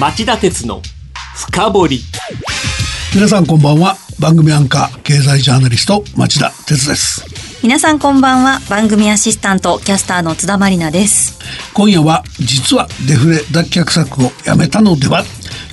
町田鉄の深掘り。皆さんこんばんは。番組アンカー経済ジャーナリスト町田鉄です。皆さんこんばんは。番組アシスタントキャスターの津田まりなです。今夜は実はデフレ脱却策をやめたのでは？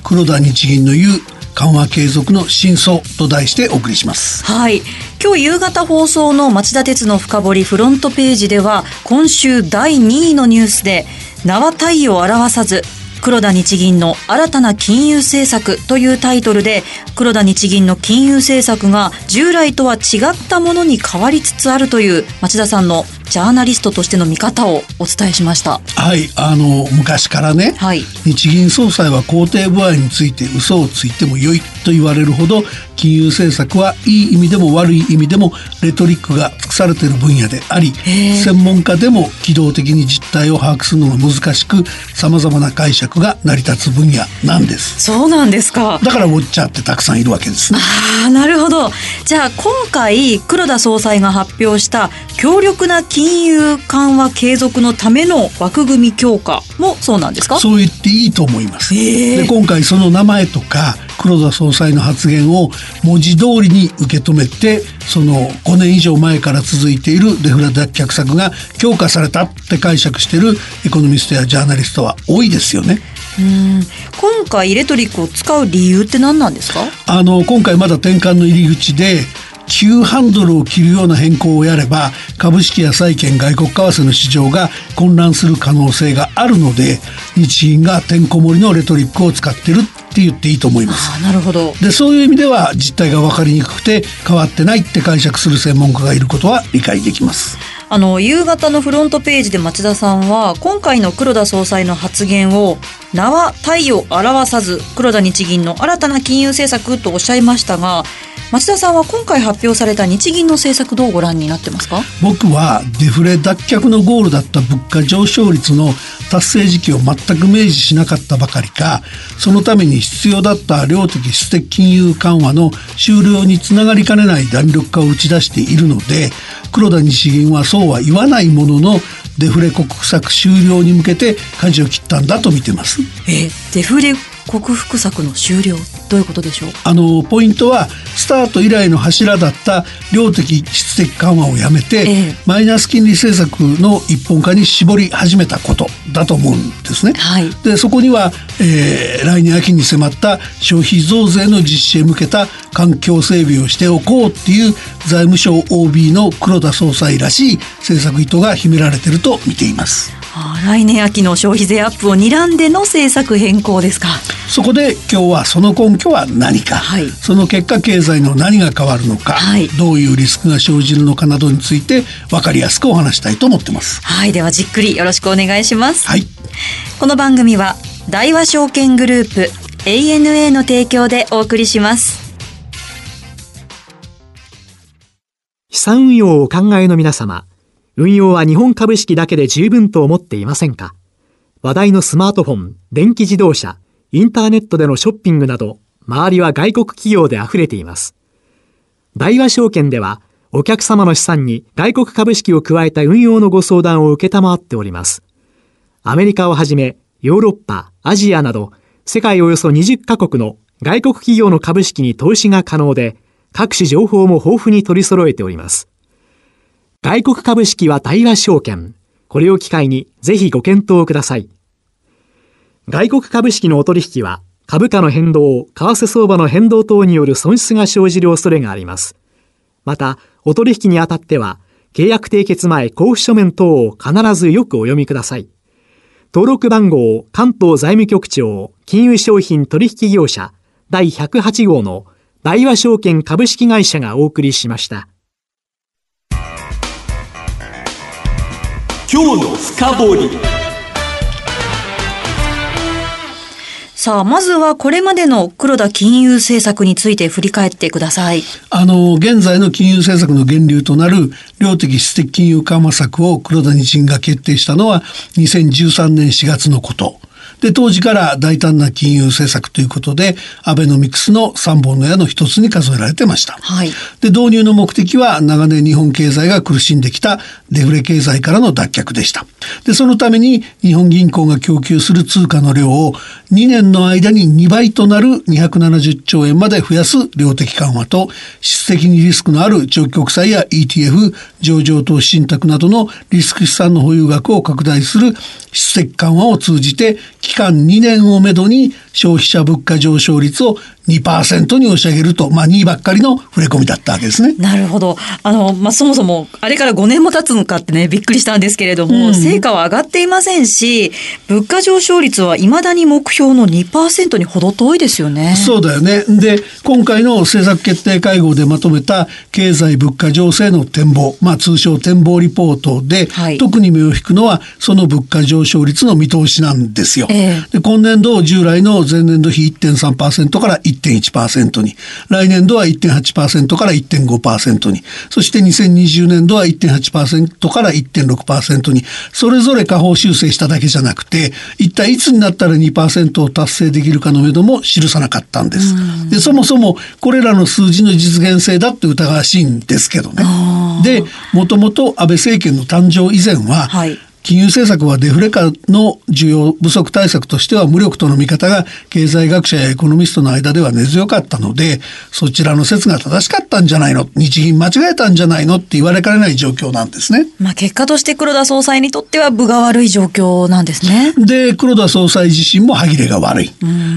黒田日銀の言う緩和継続の真相と題してお送りします。はい。今日夕方放送の町田鉄の深掘りフロントページでは今週第2位のニュースで名は体を表さず黒田日銀の新たな金融政策というタイトルで黒田日銀の金融政策が従来とは違ったものに変わりつつあるという町田さんのジャーナリストとしての見方をお伝えしました。はいあの昔からね、はい、日銀総裁は肯定部合について嘘をついても良いと言われるほど金融政策はいい意味でも悪い意味でもレトリックが尽くされている分野であり専門家でも機動的に実態を把握するのが難しくさまざまな解釈が成り立つ分野なんです。そうなんですか。だからウォッチャーってたくさんいるわけですね。ああなるほど。じゃあ今回黒田総裁が発表した強力な金融緩和継続のための枠組み強化もそうなんですか？そう言っていいと思います、で今回その名前とか黒田総裁の発言を文字通りに受け止めてその5年以上前から続いているデフレ脱却策が強化されたって解釈しているエコノミストやジャーナリストは多いですよね。うん。今回レトリックを使う理由って何なんですか？あの今回まだ転換の入り口で急ハンドルを切るような変更をやれば株式や債券外国為替の市場が混乱する可能性があるので日銀がてんこ盛りのレトリックを使ってるって言っていいと思います。なるほどでそういう意味では実態が分かりにくくて変わってないって解釈する専門家がいることは理解できます。あの夕方のフロントページで町田さんは今回の黒田総裁の発言を名は体を表さず黒田日銀の新たな金融政策とおっしゃいましたが町田さんは今回発表された日銀の政策どうご覧になってますか？僕はデフレ脱却のゴールだった物価上昇率の達成時期を全く明示しなかったばかりかそのために必要だった量的質的金融緩和の終了につながりかねない弾力化を打ち出しているので黒田日銀はそうは言わないもののデフレ国策終了に向けて舵を切ったんだと見てます。えデフレ克服策の終了どういうことでしょう？あのポイントはスタート以来の柱だった量的質的緩和をやめて、ええ、マイナス金利政策の一本化に絞り始めたことだと思うんですね。はい、でそこには、えー、来年秋に迫った消費増税の実施へ向けた環境整備をしておこうっていう財務省 OB の黒田総裁らしい政策意図が秘められていると見ています。来年秋の消費税アップを睨んでの政策変更ですか。そこで今日はその根拠は何か、はい、その結果経済の何が変わるのか、はい、どういうリスクが生じるのかなどについて分かりやすくお話したいと思ってます。はいではじっくりよろしくお願いします。はい。この番組は大和証券グループ ANA の提供でお送りします。資産運用をお考えの皆様運用は日本株式だけで十分と思っていませんか？話題のスマートフォン、電気自動車、インターネットでのショッピングなど、周りは外国企業で溢れています。大和証券では、お客様の資産に外国株式を加えた運用のご相談を受けたまわっております。アメリカをはじめ、ヨーロッパ、アジアなど、世界およそ20カ国の外国企業の株式に投資が可能で、各種情報も豊富に取り揃えております。外国株式は対話証券。これを機会にぜひご検討ください。外国株式のお取引は株価の変動、為替相場の変動等による損失が生じる恐れがあります。また、お取引にあたっては、契約締結前交付書面等を必ずよくお読みください。登録番号関東財務局長金融商品取引業者第108号の大和証券株式会社がお送りしました。今日の深掘りさあ、まずはこれまでの黒田金融政策について振り返ってください。あの、現在の金融政策の源流となる量的質的金融緩和策を黒田日銀が決定したのは2013年4月のこと。で、当時から大胆な金融政策ということで、アベノミクスの3本の矢の一つに数えられてました。はい、で、導入の目的は長年日本経済が苦しんできたデフレ経済からの脱却でした。で、そのために日本銀行が供給する通貨の量を2年の間に2倍となる270兆円まで増やす量的緩和と質的にリスクのある長期国債や ETF 上場投資信託などのリスク資産の保有額を拡大する質的緩和を通じて期間2年をめどに消費者物価上昇率を2%に押し上げると、まあ、2ばっかりの触れ込みだったわけですね。なるほど。あの、まあ、そもそも、あれから5年も経つのかってね、びっくりしたんですけれども、うん、成果は上がっていませんし、物価上昇率は未だに目標の2%にほど遠いですよね。そうだよね。で、今回の政策決定会合でまとめた経済物価情勢の展望、まあ、通称展望リポートで、はい、特に目を引くのは、その物価上昇率の見通しなんですよ。えー、で今年度従来の前年度比1.3%から1.1%に、来年度は1.8%から1.5%に、そして2020年度は1.8%から1.6%に、それぞれ下方修正しただけじゃなくて、一体いつになったら2%を達成できるかのめども記さなかったんです。で、そもそもこれらの数字の実現性だって疑わしいんですけどね。で、もともと安倍政権の誕生以前は、はい金融政策はデフレ化の需要不足対策としては無力との見方が経済学者やエコノミストの間では根強かったのでそちらの説が正しかったんじゃないの？日銀間違えたんじゃないの？って言われかねない状況なんですね。まあ結果として黒田総裁にとっては分が悪い状況なんですね。で黒田総裁自身も歯切れが悪い。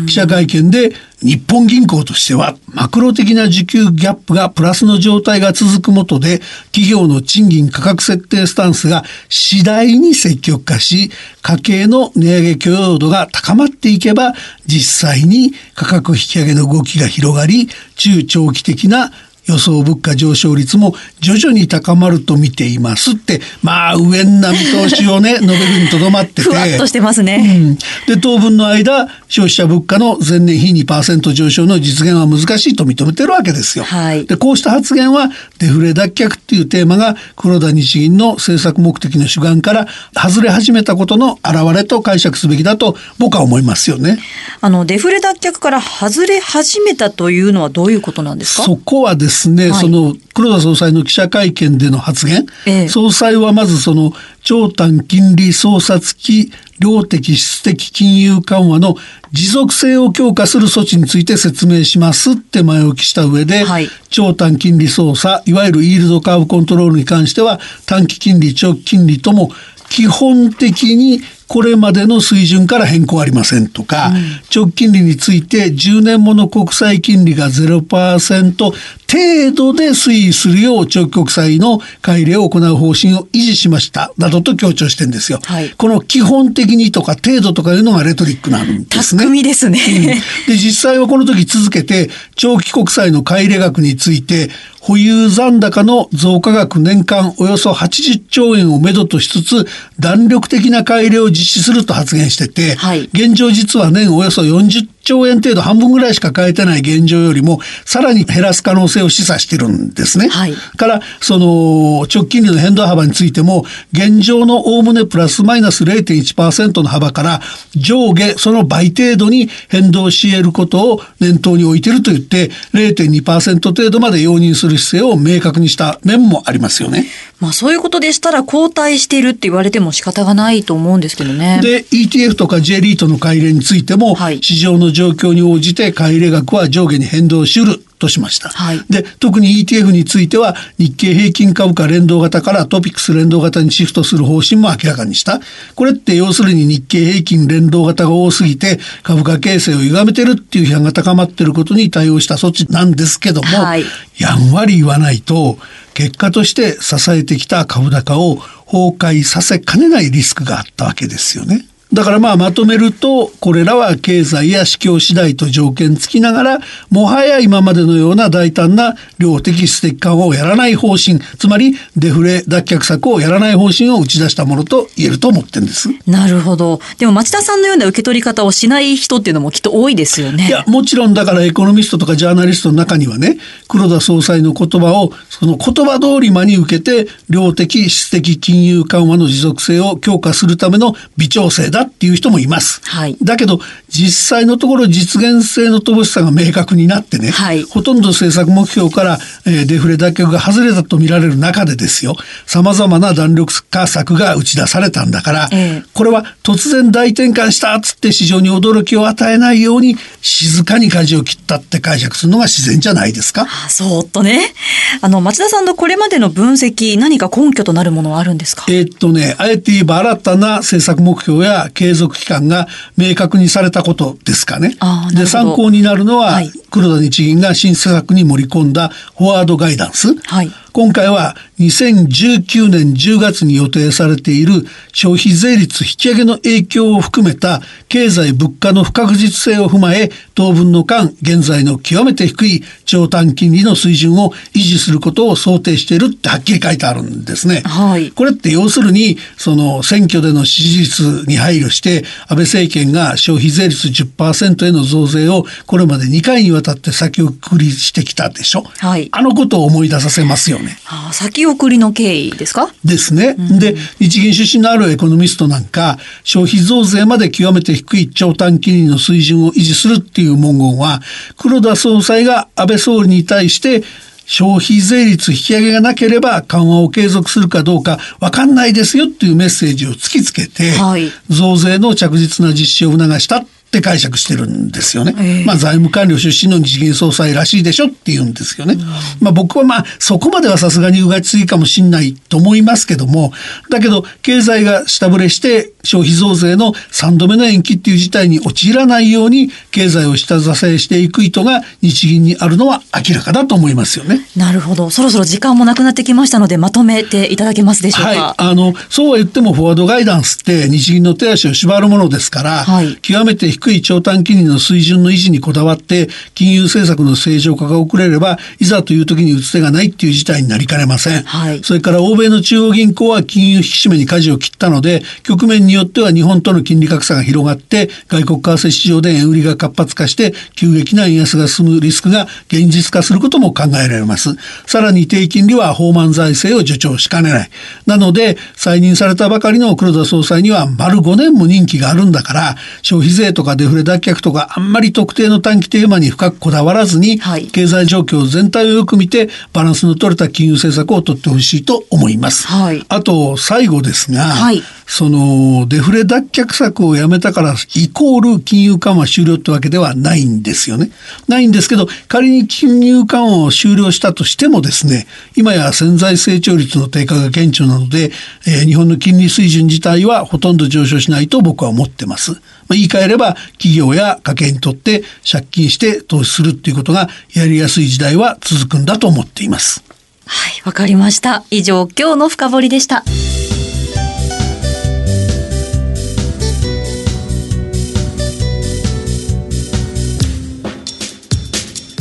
記者会見で日本銀行としてはマクロ的な需給ギャップがプラスの状態が続くもとで企業の賃金価格設定スタンスが次第に積極化し家計の値上げ許容度が高まっていけば実際に価格引き上げの動きが広がり中長期的な予想物価上昇率も徐々に高まると見ていますって、まあ、上な見通しをね、述べるにとどまってて。ふわっとしてますね。うん、で、当分の間、消費者物価の前年比2%上昇の実現は難しいと認めてるわけですよ。はい、で、こうした発言は、デフレ脱却っていうテーマが、黒田日銀の政策目的の主眼から外れ始めたことの表れと解釈すべきだと僕は思いますよね。あの、デフレ脱却から外れ始めたというのはどういうことなんですか？そこはですですね、はい、その黒田総裁の記者会見での発言、ええ、総裁はまずその長短金利操作付き量的質的金融緩和の持続性を強化する措置について説明しますって前置きした上で、はい、長短金利操作いわゆるイールドカーブコントロールに関しては短期金利長期金利とも基本的にこれまでの水準から変更ありませんとか、うん、直近利について10年もの国債金利が0%程度で推移するよう長期国債の改良を行う方針を維持しましたなどと強調してんですよ、はい、この基本的にとか程度とかいうのがレトリックなんですね。巧ですね、うん、で実際はこの時続けて長期国債の買い入れ額について保有残高の増加額年間およそ80兆円をめどとしつつ弾力的な改良を実施すると発言してて、はい、現状実は年およそ40兆円程度半分ぐらいしか変えてない現状よりもさらに減らす可能性を示唆してるんですね。はい、からその直近利の変動幅についても現状のおおむねプラスマイナス0.1%の幅から上下その倍程度に変動し得ることを念頭に置いてると言って0.2%程度まで容認する姿勢を明確にした面もありますよね。まあそういうことでしたら後退しているって言われても仕方がないと思うんですけどね。で ETF とか J リートの買い入れについても、はい、市場の状況に応じて買い入れ額は上下に変動しうるとしました。はい、で特に ETF については日経平均株価連動型からトピックス連動型にシフトする方針も明らかにした。これって要するに日経平均連動型が多すぎて株価形成を歪めてるっていう批判が高まっていることに対応した措置なんですけども、はい、やんわり言わないと結果として支えてきた株高を崩壊させかねないリスクがあったわけですよね。だからまあまとめるとこれらは経済や市況次第と条件付きながらもはや今までのような大胆な量的質的緩和をやらない方針つまりデフレ脱却策をやらない方針を打ち出したものと言えると思ってんです。なるほど。でも町田さんのような受け取り方をしない人っていうのもきっと多いですよね。いやもちろんだからエコノミストとかジャーナリストの中にはね黒田総裁の言葉をその言葉通り真に受けて量的質的金融緩和の持続性を強化するための微調整だっていう人もいます。はいだけど実際のところ実現性の乏しさが明確になってね、はいほとんど政策目標から、えーデフレ脱却が外れたと見られる中でですよ様々な弾力化策が打ち出されたんだから、ええこれは突然大転換したっつって市場に驚きを与えないように静かに舵を切ったって解釈するのが自然じゃないですか？あそーっとね。あの、町田さんのこれまでの分析、何か根拠となるものはあるんですか？えーっとね、あえて言えば新たな政策目標や継続期間が明確にされたことですかね。で、参考になるのは、はい。黒田日銀が新施策に盛り込んだフォワードガイダンス。はい今回は2019年10月に予定されている消費税率引き上げの影響を含めた経済物価の不確実性を踏まえ当分の間現在の極めて低い長短金利の水準を維持することを想定しているってはっきり書いてあるんですね。はいこれって要するにその選挙での支持率に配慮して安倍政権が消費税率10%への増税をこれまで2回にわたって先送りしてきたでしょ。はいあのことを思い出させますよね。あ先送りの経緯ですか？ですね。で、日銀出身のあるエコノミストなんか、消費増税まで極めて低い長短金利の水準を維持するっていう文言は、黒田総裁が安倍総理に対して、消費税率引き上げがなければ緩和を継続するかどうか分かんないですよっていうメッセージを突きつけて、はい増税の着実な実施を促したって解釈してるんですよね。ええまあ財務官僚出身の日銀総裁らしいでしょって言うんですよね。まあ僕はまあそこまではさすがにうがちすぎかもしんないと思いますけども、だけど経済が下振れして消費増税の3度目の延期っていう事態に陥らないように経済を下支えしていく意図が日銀にあるのは明らかだと思いますよね。なるほど。そろそろ時間もなくなってきましたので、まとめていただけますでしょうか。はい、あのそうは言ってもフォワードガイダンスって日銀の手足を縛るものですから、はい極めて低い長短金利の水準の維持にこだわって金融政策の正常化が遅れればいざという時に打つ手がないっていう事態になりかねません、はいそれから欧米の中央銀行は金融引き締めに舵を切ったので局面によっては日本との金利格差が広がって外国為替市場で円売りが活発化して急激な円安が進むリスクが現実化することも考えられます。さらに低金利は放満財政を助長しかねない。なので再任されたばかりの黒田総裁には丸5年も任期があるんだから消費税とかデフレ脱却とかあんまり特定の短期テーマに深くこだわらずに、はい。経済状況全体をよく見てバランスの取れた金融政策を取ってほしいと思います。はい。あと最後ですが、はいそのデフレ脱却策をやめたからイコール金融緩和終了ってわけではないんですよね。ないんですけど仮に金融緩和を終了したとしてもですね今や潜在成長率の低下が顕著なので、えー日本の金利水準自体はほとんど上昇しないと僕は思ってます。まあ、言い換えれば企業や家計にとって借金して投資するっていうことがやりやすい時代は続くんだと思っています。はい、わかりました。以上、今日の深掘りでした。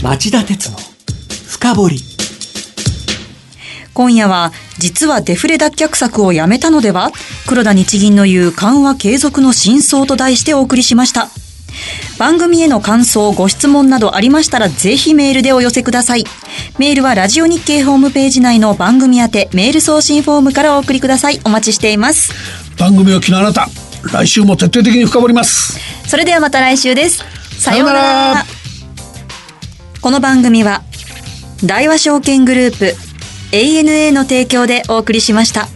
町田鉄の深掘り今夜は、実はデフレ脱却策をやめたのでは？黒田日銀の言う緩和継続の真相と題してお送りしました。番組への感想、ご質問などありましたらぜひメールでお寄せください。メールはラジオ日経ホームページ内の番組宛てメール送信フォームからお送りください。お待ちしています。番組を聞きのあなた来週も徹底的に深掘ります。それではまた来週です。さようなら。この番組は、大和証券グループ、ANA の提供でお送りしました。